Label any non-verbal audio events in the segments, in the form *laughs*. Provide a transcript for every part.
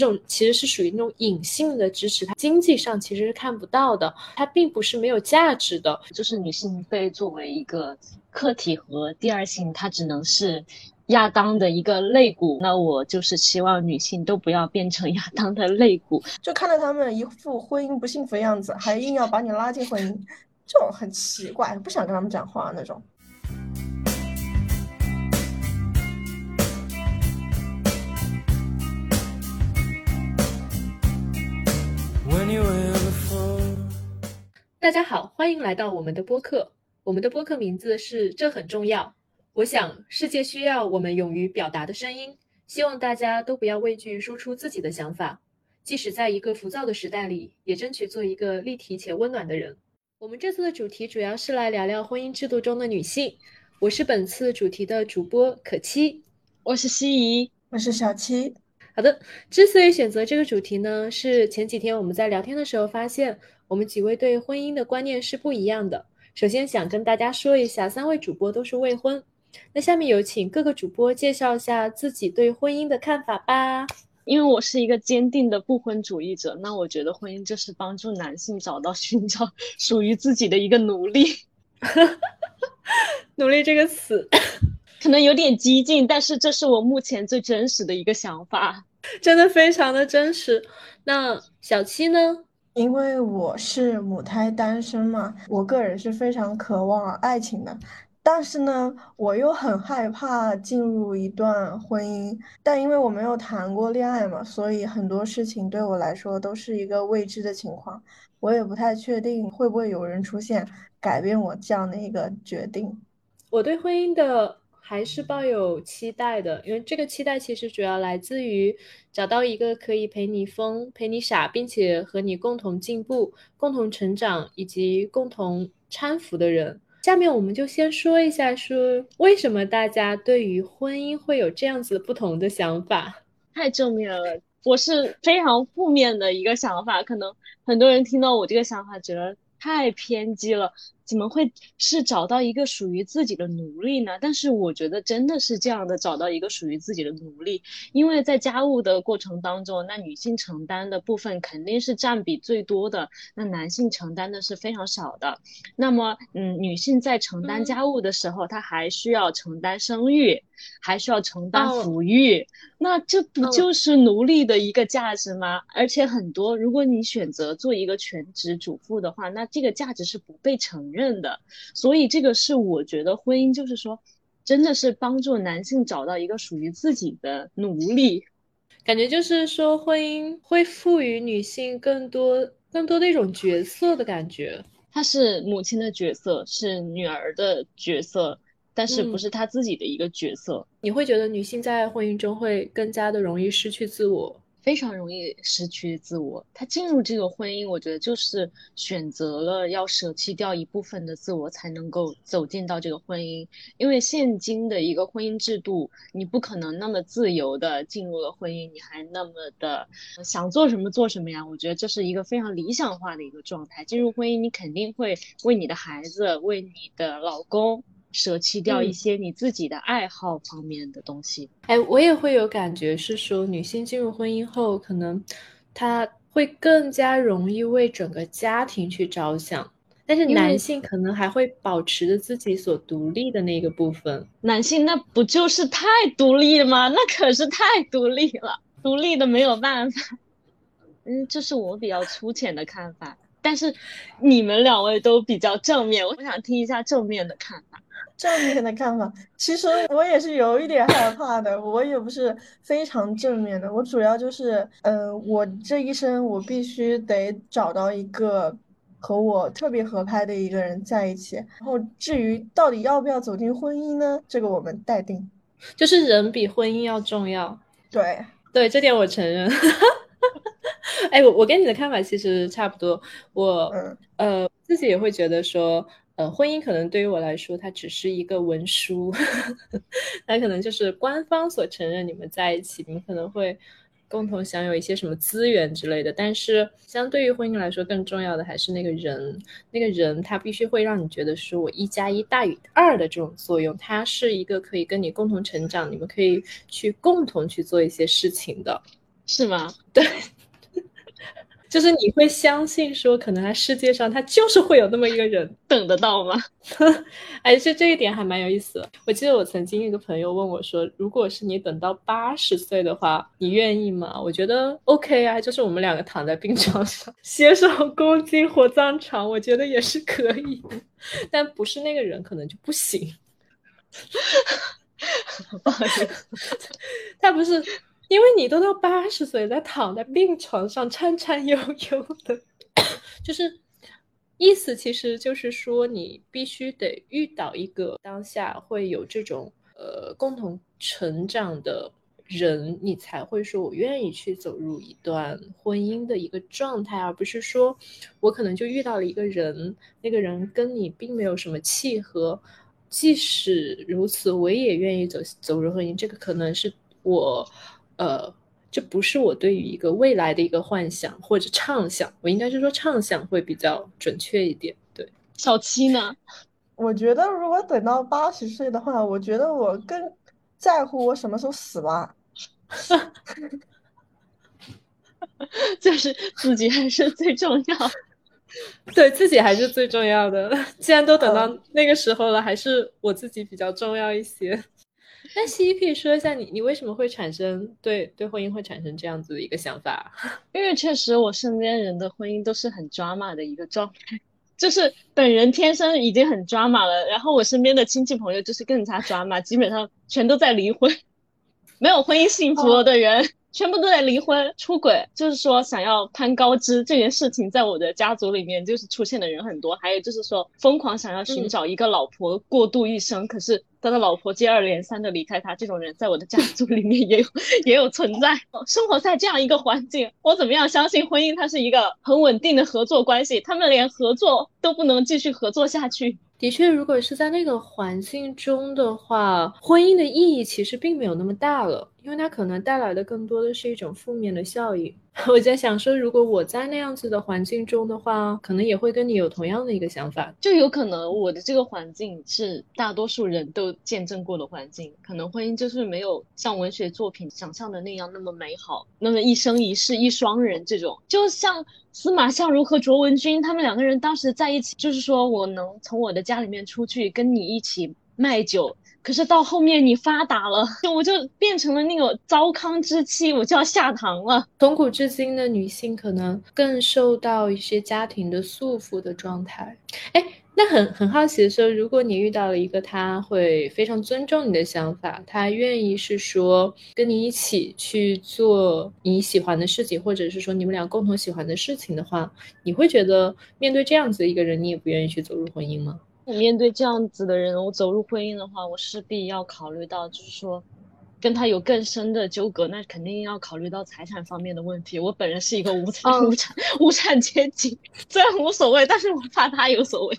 这种其实是属于那种隐性的支持，它经济上其实是看不到的，它并不是没有价值的。就是女性被作为一个客体和第二性，它只能是亚当的一个肋骨。那我就是希望女性都不要变成亚当的肋骨。就看到他们一副婚姻不幸福的样子，还硬要把你拉进婚姻，这种很奇怪，不想跟他们讲话那种。大家好，欢迎来到我们的播客。我们的播客名字是“这很重要”。我想，世界需要我们勇于表达的声音。希望大家都不要畏惧说出自己的想法，即使在一个浮躁的时代里，也争取做一个立体且温暖的人。我们这次的主题主要是来聊聊婚姻制度中的女性。我是本次主题的主播可期，我是西怡，我是小七。好的，之所以选择这个主题呢，是前几天我们在聊天的时候发现。我们几位对婚姻的观念是不一样的。首先想跟大家说一下，三位主播都是未婚。那下面有请各个主播介绍一下自己对婚姻的看法吧。因为我是一个坚定的不婚主义者，那我觉得婚姻就是帮助男性找到、*laughs* 寻找属于自己的一个奴隶。*laughs* 奴隶这个词可能有点激进，但是这是我目前最真实的一个想法，*laughs* 真的非常的真实。那小七呢？因为我是母胎单身嘛，我个人是非常渴望爱情的，但是呢，我又很害怕进入一段婚姻。但因为我没有谈过恋爱嘛，所以很多事情对我来说都是一个未知的情况，我也不太确定会不会有人出现改变我这样的一个决定。我对婚姻的。还是抱有期待的，因为这个期待其实主要来自于找到一个可以陪你疯、陪你傻，并且和你共同进步、共同成长以及共同搀扶的人。下面我们就先说一下，说为什么大家对于婚姻会有这样子不同的想法。太正面了，我是非常负面的一个想法，可能很多人听到我这个想法，觉得太偏激了。怎么会是找到一个属于自己的奴隶呢？但是我觉得真的是这样的，找到一个属于自己的奴隶，因为在家务的过程当中，那女性承担的部分肯定是占比最多的，那男性承担的是非常少的。那么，嗯，女性在承担家务的时候，她还需要承担生育，还需要承担抚育，那这不就是奴隶的一个价值吗？而且很多，如果你选择做一个全职主妇的话，那这个价值是不被承认。认的，所以这个是我觉得婚姻就是说，真的是帮助男性找到一个属于自己的奴隶，感觉就是说婚姻会赋予女性更多更多的一种角色的感觉。她是母亲的角色，是女儿的角色，但是不是她自己的一个角色。你会觉得女性在婚姻中会更加的容易失去自我？非常容易失去自我。他进入这个婚姻，我觉得就是选择了要舍弃掉一部分的自我，才能够走进到这个婚姻。因为现今的一个婚姻制度，你不可能那么自由的进入了婚姻，你还那么的想做什么做什么呀？我觉得这是一个非常理想化的一个状态。进入婚姻，你肯定会为你的孩子，为你的老公。舍弃掉一些你自己的爱好方面的东西。哎，我也会有感觉，是说女性进入婚姻后，可能她会更加容易为整个家庭去着想，但是男性可能还会保持着自己所独立的那个部分。男性那不就是太独立了吗？那可是太独立了，独立的没有办法。嗯，这是我比较粗浅的看法，但是你们两位都比较正面，我想听一下正面的看法。正面的看法，其实我也是有一点害怕的，我也不是非常正面的。我主要就是，嗯，我这一生我必须得找到一个和我特别合拍的一个人在一起。然后至于到底要不要走进婚姻呢？这个我们待定。就是人比婚姻要重要。对对，这点我承认。*laughs* 哎，我我跟你的看法其实差不多。我嗯呃自己也会觉得说。呃，婚姻可能对于我来说，它只是一个文书，*laughs* 它可能就是官方所承认你们在一起，你们可能会共同享有一些什么资源之类的。但是，相对于婚姻来说，更重要的还是那个人，那个人他必须会让你觉得说我一加一大于二的这种作用，他是一个可以跟你共同成长，你们可以去共同去做一些事情的。是吗？对。就是你会相信说，可能他世界上他就是会有那么一个人 *laughs* 等得到吗？*laughs* 哎，这这一点还蛮有意思的。我记得我曾经一个朋友问我说，如果是你等到八十岁的话，你愿意吗？我觉得 OK 啊，就是我们两个躺在病床上，*laughs* 携手共进火葬场，我觉得也是可以的。但不是那个人，可能就不行。不好意思，他不是。因为你都到八十岁，在躺在病床上颤颤悠悠的，*coughs* 就是意思，其实就是说，你必须得遇到一个当下会有这种呃共同成长的人，你才会说我愿意去走入一段婚姻的一个状态，而不是说我可能就遇到了一个人，那个人跟你并没有什么契合，即使如此，我也愿意走走入婚姻，这个可能是我。呃，这不是我对于一个未来的一个幻想或者畅想，我应该是说畅想会比较准确一点。对，小七呢？我觉得如果等到八十岁的话，我觉得我更在乎我什么时候死吧。*laughs* 就是自己还是最重要，*laughs* 对自己还是最重要的。*laughs* 既然都等到那个时候了，还是我自己比较重要一些。那西西可以说一下你，你为什么会产生对对婚姻会产生这样子的一个想法？*laughs* 因为确实我身边人的婚姻都是很抓马的一个状态，就是本人天生已经很抓马了，然后我身边的亲戚朋友就是更加抓马，基本上全都在离婚，没有婚姻幸福的人。全部都在离婚、出轨，就是说想要攀高枝这件事情，在我的家族里面就是出现的人很多。还有就是说疯狂想要寻找一个老婆过渡一生，可是他的老婆接二连三的离开他，这种人在我的家族里面也有也有存在。生活在这样一个环境，我怎么样相信婚姻它是一个很稳定的合作关系？他们连合作都不能继续合作下去。的确，如果是在那个环境中的话，婚姻的意义其实并没有那么大了，因为它可能带来的更多的是一种负面的效应。*laughs* 我在想说，如果我在那样子的环境中的话，可能也会跟你有同样的一个想法，就有可能我的这个环境是大多数人都见证过的环境，可能婚姻就是没有像文学作品想象的那样那么美好，那么一生一世一双人这种，就像司马相如和卓文君他们两个人当时在一起，就是说我能从我的家里面出去跟你一起卖酒。可是到后面你发达了，就我就变成了那个糟糠之妻，我就要下堂了。从古至今的女性可能更受到一些家庭的束缚的状态。哎，那很很好奇的说，如果你遇到了一个他会非常尊重你的想法，他愿意是说跟你一起去做你喜欢的事情，或者是说你们俩共同喜欢的事情的话，你会觉得面对这样子的一个人，你也不愿意去走入婚姻吗？面对这样子的人，我走入婚姻的话，我势必要考虑到，就是说，跟他有更深的纠葛，那肯定要考虑到财产方面的问题。我本人是一个无产 *laughs* 无产无产阶级，虽然无所谓，但是我怕他有所谓。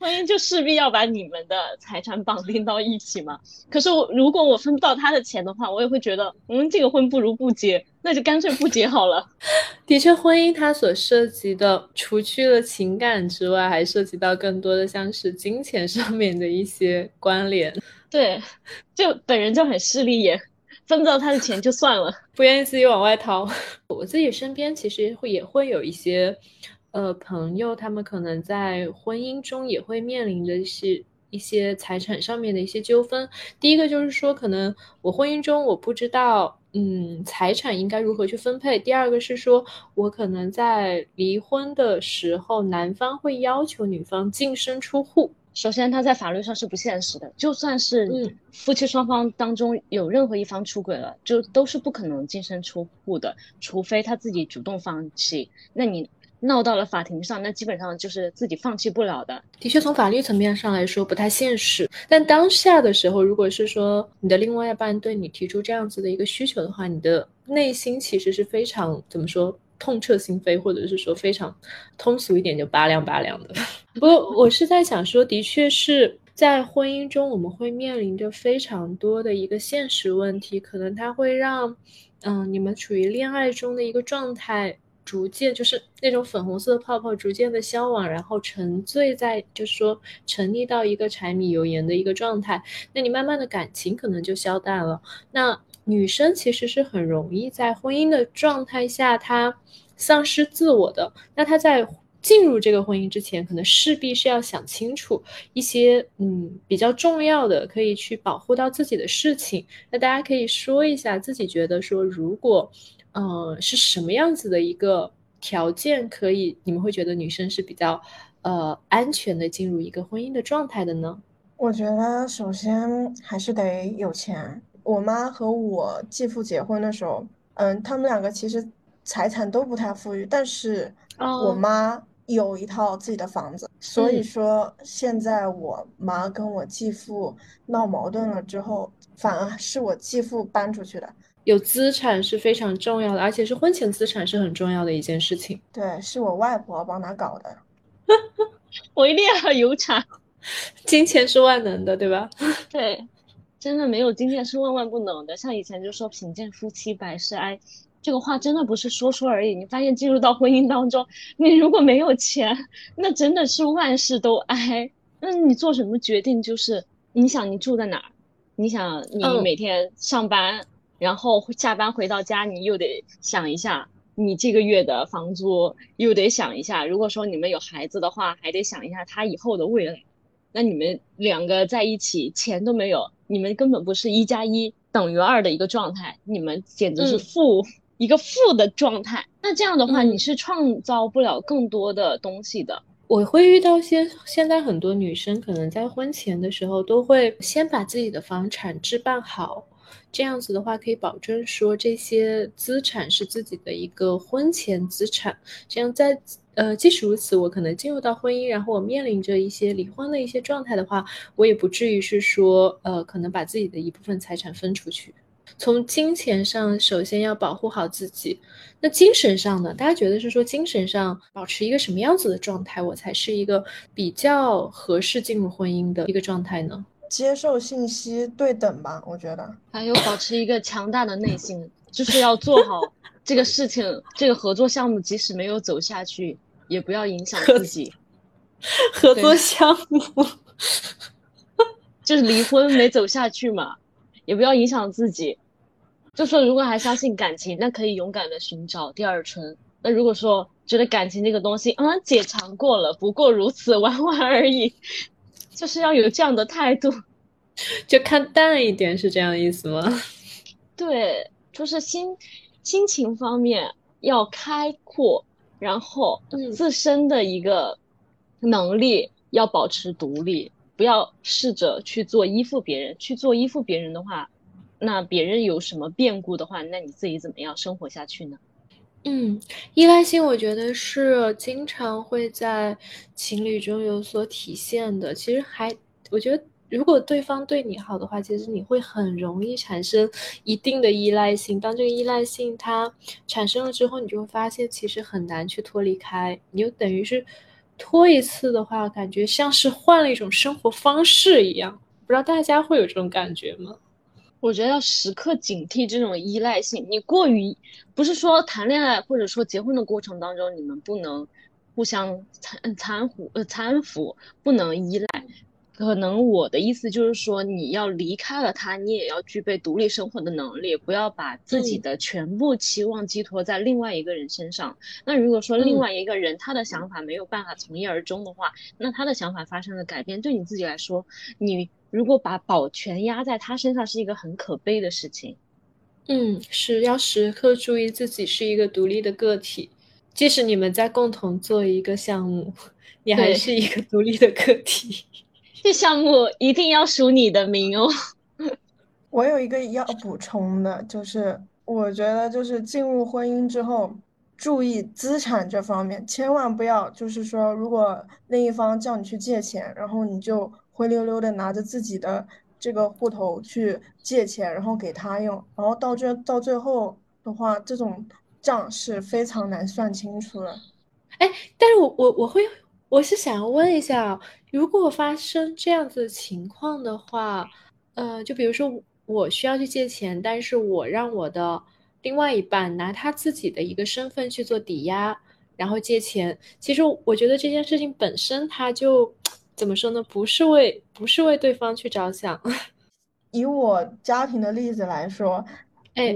婚姻就势必要把你们的财产绑定到一起嘛。可是我如果我分不到他的钱的话，我也会觉得，嗯，这个婚不如不结，那就干脆不结好了。*laughs* 的确，婚姻它所涉及的，除去了情感之外，还涉及到更多的像是金钱上面的一些关联。*laughs* 对，就本人就很势利眼，分不到他的钱就算了，*laughs* 不愿意自己往外掏。我自己身边其实会也会有一些。呃，朋友他们可能在婚姻中也会面临着一些一些财产上面的一些纠纷。第一个就是说，可能我婚姻中我不知道，嗯，财产应该如何去分配。第二个是说，我可能在离婚的时候，男方会要求女方净身出户。首先，他在法律上是不现实的，就算是夫妻双方当中有任何一方出轨了，就都是不可能净身出户的，除非他自己主动放弃。那你。闹到了法庭上，那基本上就是自己放弃不了的。的确，从法律层面上来说不太现实。但当下的时候，如果是说你的另外一半对你提出这样子的一个需求的话，你的内心其实是非常怎么说痛彻心扉，或者是说非常通俗一点就拔凉拔凉的。*laughs* 不过我是在想说，的确是在婚姻中我们会面临着非常多的一个现实问题，可能它会让嗯你们处于恋爱中的一个状态。逐渐就是那种粉红色的泡泡逐渐的消亡，然后沉醉在就是说沉溺到一个柴米油盐的一个状态，那你慢慢的感情可能就消淡了。那女生其实是很容易在婚姻的状态下，她丧失自我的。那她在进入这个婚姻之前，可能势必是要想清楚一些嗯比较重要的，可以去保护到自己的事情。那大家可以说一下自己觉得说，如果嗯是什么样子的一个条件，可以你们会觉得女生是比较呃安全的进入一个婚姻的状态的呢？我觉得首先还是得有钱。我妈和我继父结婚的时候，嗯，他们两个其实财产都不太富裕，但是我妈有一套自己的房子。所以说，现在我妈跟我继父闹矛盾了之后，反而是我继父搬出去的。有资产是非常重要的，而且是婚前资产是很重要的一件事情。对，是我外婆帮他搞的。*laughs* 我一定要有产。*laughs* 金钱是万能的，对吧？*laughs* 对，真的没有金钱是万万不能的。像以前就说“贫贱夫妻百事哀”，这个话真的不是说说而已。你发现进入到婚姻当中，你如果没有钱，那真的是万事都哀。那你做什么决定，就是你想你住在哪儿，你想你每天上班，然后下班回到家，你又得想一下。你这个月的房租又得想一下，如果说你们有孩子的话，还得想一下他以后的未来。那你们两个在一起，钱都没有，你们根本不是一加一等于二的一个状态，你们简直是负一个负的状态。那这样的话，你是创造不了更多的东西的。我会遇到些现在很多女生，可能在婚前的时候都会先把自己的房产置办好。这样子的话，可以保证说这些资产是自己的一个婚前资产。这样在呃，即使如此，我可能进入到婚姻，然后我面临着一些离婚的一些状态的话，我也不至于是说呃，可能把自己的一部分财产分出去。从金钱上，首先要保护好自己。那精神上呢？大家觉得是说精神上保持一个什么样子的状态，我才是一个比较合适进入婚姻的一个状态呢？接受信息对等吧，我觉得还有保持一个强大的内心，就是要做好这个事情，这个合作项目即使没有走下去，也不要影响自己。*laughs* 合作项目 *laughs* 就是离婚没走下去嘛，也不要影响自己。就说如果还相信感情，那可以勇敢的寻找第二春。那如果说觉得感情这个东西，嗯，解尝过了，不过如此，玩玩而已。就是要有这样的态度，*laughs* 就看淡一点，是这样的意思吗？*laughs* 对，就是心心情方面要开阔，然后自身的一个能力要保持独立，不要试着去做依附别人。去做依附别人的话，那别人有什么变故的话，那你自己怎么样生活下去呢？嗯，依赖性我觉得是经常会在情侣中有所体现的。其实还，我觉得如果对方对你好的话，其实你会很容易产生一定的依赖性。当这个依赖性它产生了之后，你就会发现其实很难去脱离开。你就等于是拖一次的话，感觉像是换了一种生活方式一样。不知道大家会有这种感觉吗？我觉得要时刻警惕这种依赖性。你过于不是说谈恋爱或者说结婚的过程当中，你们不能互相搀搀扶呃搀扶，不能依赖。可能我的意思就是说，你要离开了他，你也要具备独立生活的能力，不要把自己的全部期望寄托在另外一个人身上。那如果说另外一个人他的想法没有办法从一而终的话，那他的想法发生了改变，对你自己来说，你如果把保全压在他身上，是一个很可悲的事情。嗯，是要时刻注意自己是一个独立的个体，即使你们在共同做一个项目，*laughs* 你还是一个独立的个体。*laughs* 这项目一定要署你的名哦。*laughs* 我有一个要补充的，就是我觉得就是进入婚姻之后，注意资产这方面，千万不要就是说，如果另一方叫你去借钱，然后你就灰溜溜的拿着自己的这个户头去借钱，然后给他用，然后到这到最后的话，这种账是非常难算清楚的。哎，但是我我我会。我是想要问一下，如果发生这样子的情况的话，呃，就比如说我需要去借钱，但是我让我的另外一半拿他自己的一个身份去做抵押，然后借钱。其实我觉得这件事情本身，他就怎么说呢？不是为不是为对方去着想。*laughs* 以我家庭的例子来说，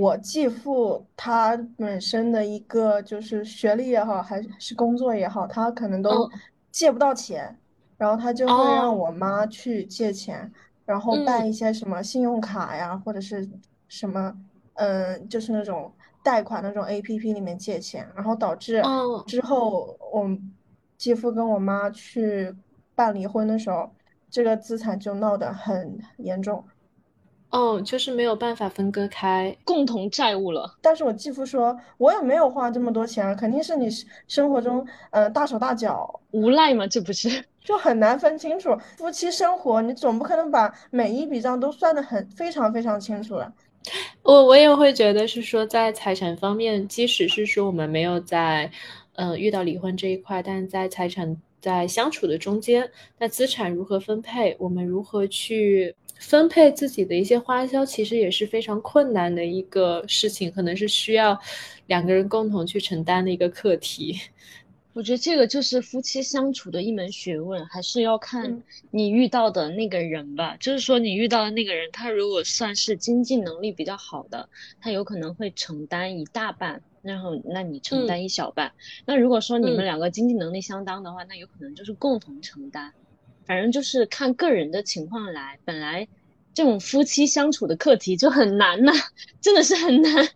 我继父他本身的一个就是学历也好，还是工作也好，他可能都借不到钱，然后他就会让我妈去借钱，然后办一些什么信用卡呀，或者是什么，嗯，就是那种贷款那种 A P P 里面借钱，然后导致之后我继父跟我妈去办离婚的时候，这个资产就闹得很严重。哦，就是没有办法分割开共同债务了。但是我继父说，我也没有花这么多钱，肯定是你生活中，呃，大手大脚无赖嘛，这不是 *laughs* 就很难分清楚。夫妻生活，你总不可能把每一笔账都算得很非常非常清楚了。我我也会觉得是说，在财产方面，即使是说我们没有在，呃，遇到离婚这一块，但是在财产在相处的中间，那资产如何分配，我们如何去。分配自己的一些花销，其实也是非常困难的一个事情，可能是需要两个人共同去承担的一个课题。我觉得这个就是夫妻相处的一门学问，还是要看你遇到的那个人吧。就是说，你遇到的那个人，他如果算是经济能力比较好的，他有可能会承担一大半，然后那你承担一小半。那如果说你们两个经济能力相当的话，那有可能就是共同承担。反正就是看个人的情况来，本来这种夫妻相处的课题就很难呐，*laughs* 真的是很难。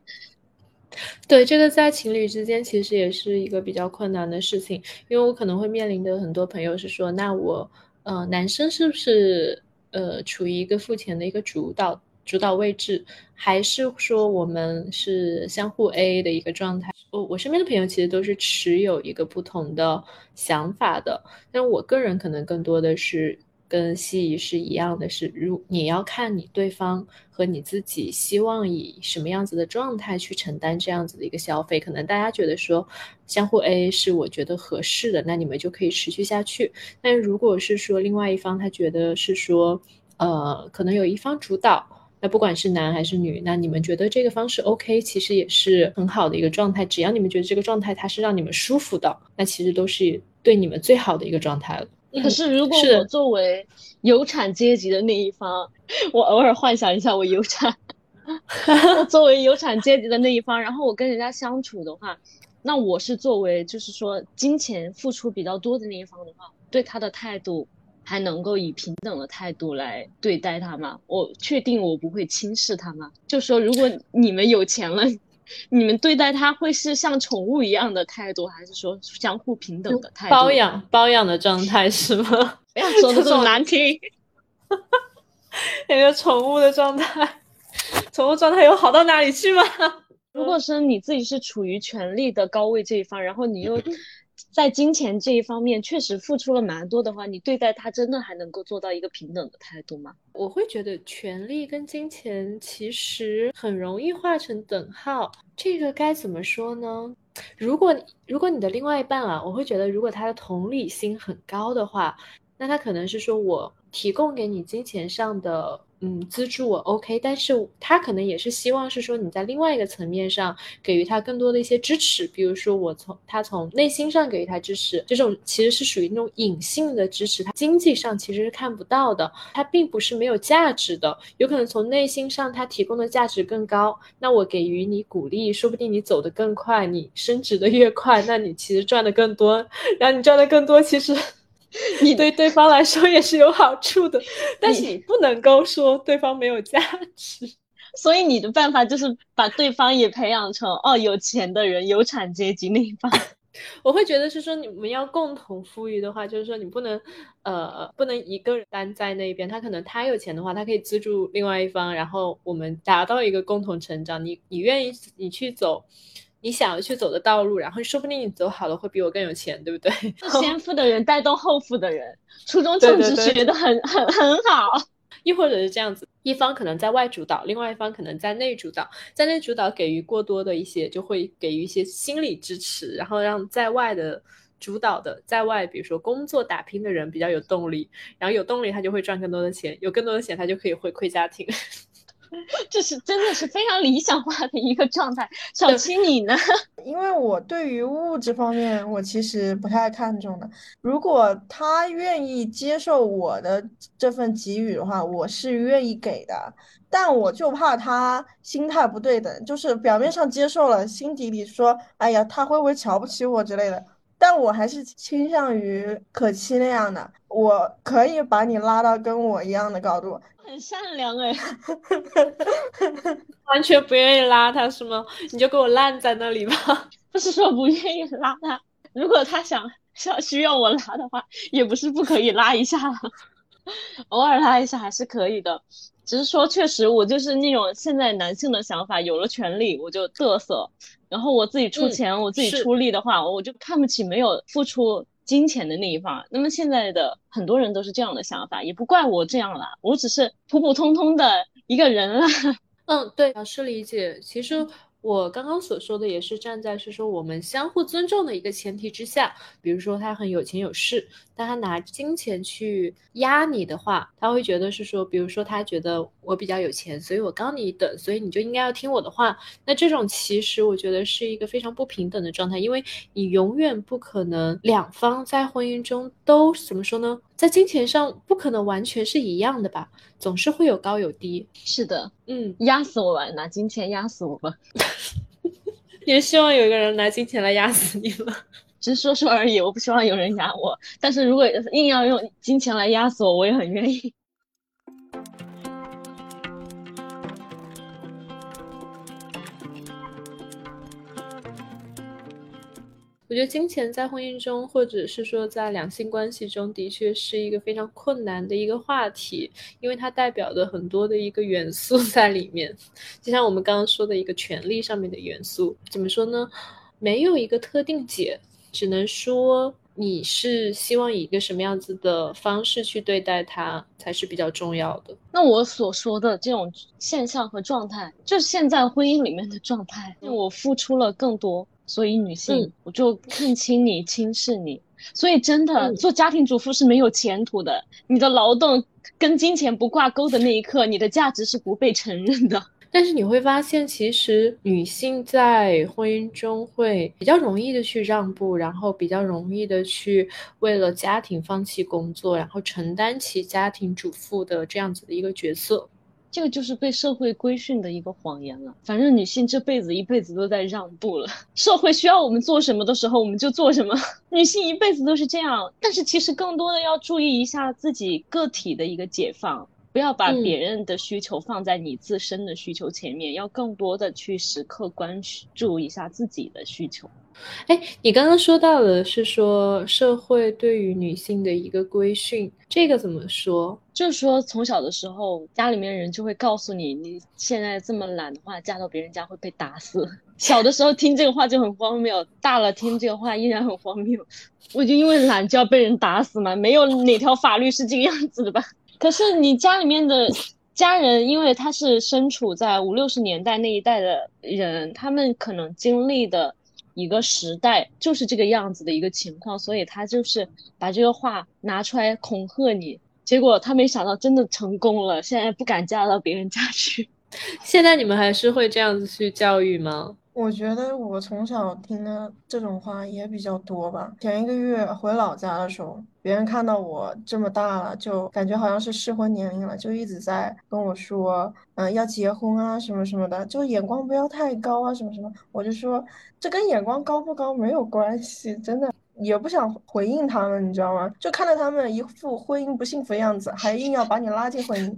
对，这个在情侣之间其实也是一个比较困难的事情，因为我可能会面临的很多朋友是说，那我呃，男生是不是呃处于一个付钱的一个主导？主导位置，还是说我们是相互 A A 的一个状态？我我身边的朋友其实都是持有一个不同的想法的，但我个人可能更多的是跟西怡是一样的，是如你要看你对方和你自己希望以什么样子的状态去承担这样子的一个消费，可能大家觉得说相互 A A 是我觉得合适的，那你们就可以持续下去。但如果是说另外一方他觉得是说，呃，可能有一方主导。那不管是男还是女，那你们觉得这个方式 OK，其实也是很好的一个状态。只要你们觉得这个状态它是让你们舒服的，那其实都是对你们最好的一个状态了。可是如果我作为有产阶级的那一方，我偶尔幻想一下我有产，*laughs* 作为有产阶级的那一方，然后我跟人家相处的话，那我是作为就是说金钱付出比较多的那一方的话，对他的态度。还能够以平等的态度来对待他吗？我确定我不会轻视他吗？就说如果你们有钱了，*laughs* 你们对待他会是像宠物一样的态度，还是说相互平等的态度？包养包养的状态是吗？*laughs* 不要说的这么难听，*laughs* 一个宠物的状态，宠物状态有好到哪里去吗？如果是你自己是处于权力的高位这一方，然后你又。在金钱这一方面确实付出了蛮多的话，你对待他真的还能够做到一个平等的态度吗？我会觉得权力跟金钱其实很容易画成等号，这个该怎么说呢？如果如果你的另外一半啊，我会觉得如果他的同理心很高的话，那他可能是说我提供给你金钱上的。嗯，资助我 OK，但是他可能也是希望是说你在另外一个层面上给予他更多的一些支持，比如说我从他从内心上给予他支持，这种其实是属于那种隐性的支持，他经济上其实是看不到的，他并不是没有价值的，有可能从内心上他提供的价值更高，那我给予你鼓励，说不定你走得更快，你升职的越快，那你其实赚的更多，然后你赚的更多，其实。*laughs* 你对对方来说也是有好处的，但是你不能够说对方没有价值。*laughs* 所以你的办法就是把对方也培养成哦有钱的人、有产阶级那一方。*laughs* 我会觉得是说你们要共同富裕的话，就是说你不能呃不能一个人单在那边。他可能他有钱的话，他可以资助另外一方，然后我们达到一个共同成长。你你愿意你去走。你想要去走的道路，然后说不定你走好了会比我更有钱，对不对？先富的人带动后富的人，初中 *laughs* 政治学的很很很好。*laughs* 亦或者是这样子，一方可能在外主导，另外一方可能在内主导，在内主导给予过多的一些，就会给予一些心理支持，然后让在外的主导的在外，比如说工作打拼的人比较有动力，然后有动力他就会赚更多的钱，有更多的钱他就可以回馈家庭。这是真的是非常理想化的一个状态。小七，你呢？*laughs* 因为我对于物质方面，我其实不太看重的。如果他愿意接受我的这份给予的话，我是愿意给的。但我就怕他心态不对等，就是表面上接受了，心底里说：“哎呀，他会不会瞧不起我之类的？”但我还是倾向于可期那样的，我可以把你拉到跟我一样的高度。很善良哎，*laughs* 完全不愿意拉他是吗？你就给我烂在那里吧。*laughs* 不是说不愿意拉他，如果他想想需要我拉的话，也不是不可以拉一下，*laughs* 偶尔拉一下还是可以的。只是说，确实我就是那种现在男性的想法，有了权利我就嘚瑟，然后我自己出钱，我自己出力的话，我就看不起没有付出。金钱的那一方，那么现在的很多人都是这样的想法，也不怪我这样了，我只是普普通通的一个人了。*laughs* 嗯，对，老师理解。其实。我刚刚所说的也是站在是说我们相互尊重的一个前提之下，比如说他很有钱有势，但他拿金钱去压你的话，他会觉得是说，比如说他觉得我比较有钱，所以我高你一等，所以你就应该要听我的话。那这种其实我觉得是一个非常不平等的状态，因为你永远不可能两方在婚姻中都怎么说呢？在金钱上不可能完全是一样的吧，总是会有高有低。是的，嗯，压死我吧，拿金钱压死我吧。*laughs* 也希望有一个人拿金钱来压死你了，只是说说而已。我不希望有人压我，但是如果硬要用金钱来压死我，我也很愿意。我觉得金钱在婚姻中，或者是说在两性关系中，的确是一个非常困难的一个话题，因为它代表的很多的一个元素 *laughs* 在里面。就像我们刚刚说的一个权利上面的元素，怎么说呢？没有一个特定解，只能说你是希望以一个什么样子的方式去对待它，才是比较重要的。那我所说的这种现象和状态，就是现在婚姻里面的状态，我付出了更多。所以女性，我就看轻你、轻视你。所以真的做家庭主妇是没有前途的。你的劳动跟金钱不挂钩的那一刻，你的价值是不被承认的。*laughs* 但是你会发现，其实女性在婚姻中会比较容易的去让步，然后比较容易的去为了家庭放弃工作，然后承担起家庭主妇的这样子的一个角色。这个就是被社会规训的一个谎言了。反正女性这辈子一辈子都在让步了，*laughs* 社会需要我们做什么的时候，我们就做什么。女性一辈子都是这样，但是其实更多的要注意一下自己个体的一个解放，不要把别人的需求放在你自身的需求前面，要更多的去时刻关注一下自己的需求。哎，你刚刚说到的是说社会对于女性的一个规训，这个怎么说？就是说从小的时候，家里面人就会告诉你，你现在这么懒的话，嫁到别人家会被打死。*laughs* 小的时候听这个话就很荒谬，大了听这个话依然很荒谬。我就因为懒就要被人打死吗？没有哪条法律是这个样子的吧？可是你家里面的家人，因为他是身处在五六十年代那一代的人，他们可能经历的。一个时代就是这个样子的一个情况，所以他就是把这个话拿出来恐吓你，结果他没想到真的成功了，现在不敢嫁到别人家去。*laughs* 现在你们还是会这样子去教育吗？我觉得我从小听的这种话也比较多吧。前一个月回老家的时候，别人看到我这么大了，就感觉好像是适婚年龄了，就一直在跟我说，嗯，要结婚啊，什么什么的，就眼光不要太高啊，什么什么。我就说，这跟眼光高不高没有关系，真的也不想回应他们，你知道吗？就看到他们一副婚姻不幸福的样子，还硬要把你拉进婚姻。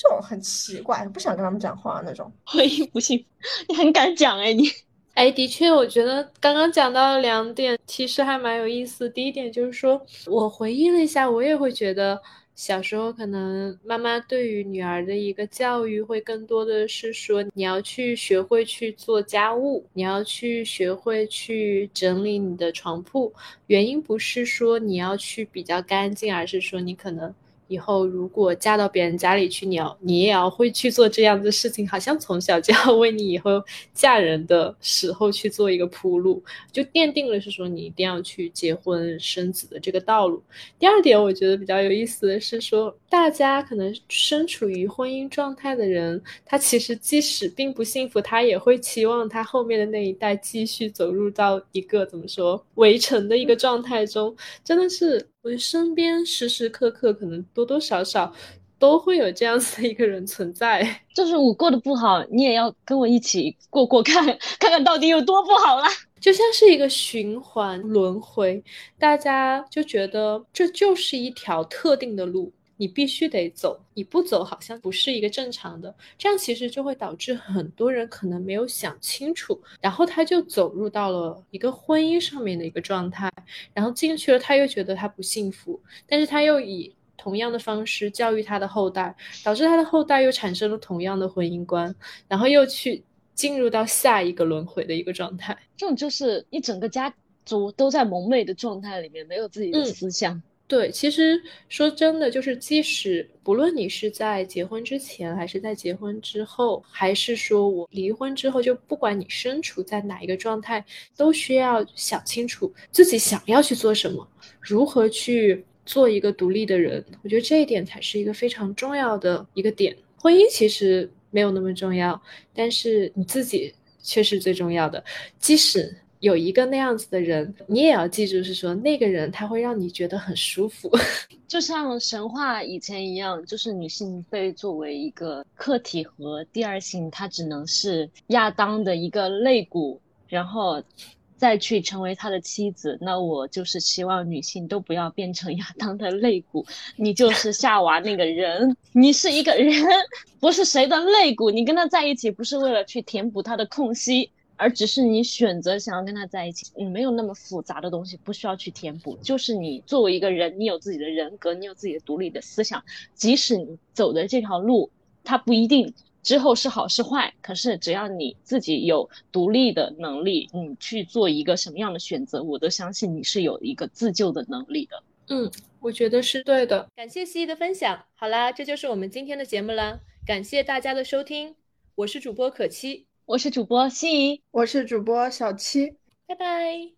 就很奇怪，不想跟他们讲话那种。婚姻不幸，你很敢讲哎你。哎，的确，我觉得刚刚讲到了两点，其实还蛮有意思。第一点就是说，我回忆了一下，我也会觉得小时候可能妈妈对于女儿的一个教育会更多的是说，你要去学会去做家务，你要去学会去整理你的床铺。原因不是说你要去比较干净，而是说你可能。以后如果嫁到别人家里去，你要你也要会去做这样的事情，好像从小就要为你以后嫁人的时候去做一个铺路，就奠定了是说你一定要去结婚生子的这个道路。第二点，我觉得比较有意思的是说，大家可能身处于婚姻状态的人，他其实即使并不幸福，他也会期望他后面的那一代继续走入到一个怎么说围城的一个状态中，真的是。我身边时时刻刻可能多多少少都会有这样子的一个人存在，*laughs* 就是我过得不好，你也要跟我一起过过看，*laughs* 看看到底有多不好啦。*laughs* 就像是一个循环轮回，大家就觉得这就是一条特定的路。你必须得走，你不走好像不是一个正常的，这样其实就会导致很多人可能没有想清楚，然后他就走入到了一个婚姻上面的一个状态，然后进去了他又觉得他不幸福，但是他又以同样的方式教育他的后代，导致他的后代又产生了同样的婚姻观，然后又去进入到下一个轮回的一个状态，这种就是一整个家族都在蒙昧的状态里面，没有自己的思想。对，其实说真的，就是即使不论你是在结婚之前，还是在结婚之后，还是说我离婚之后，就不管你身处在哪一个状态，都需要想清楚自己想要去做什么，如何去做一个独立的人。我觉得这一点才是一个非常重要的一个点。婚姻其实没有那么重要，但是你自己却是最重要的。即使。有一个那样子的人，你也要记住，是说那个人他会让你觉得很舒服，*laughs* 就像神话以前一样，就是女性被作为一个客体和第二性，她只能是亚当的一个肋骨，然后再去成为他的妻子。那我就是希望女性都不要变成亚当的肋骨，你就是夏娃那个人，你是一个人，不是谁的肋骨，你跟他在一起不是为了去填补他的空隙。而只是你选择想要跟他在一起，你没有那么复杂的东西，不需要去填补。就是你作为一个人，你有自己的人格，你有自己的独立的思想。即使你走的这条路，它不一定之后是好是坏，可是只要你自己有独立的能力，你去做一个什么样的选择，我都相信你是有一个自救的能力的。嗯，我觉得是对的。感谢西西的分享。好啦，这就是我们今天的节目啦。感谢大家的收听，我是主播可期。我是主播心怡，我是主播小七，拜拜。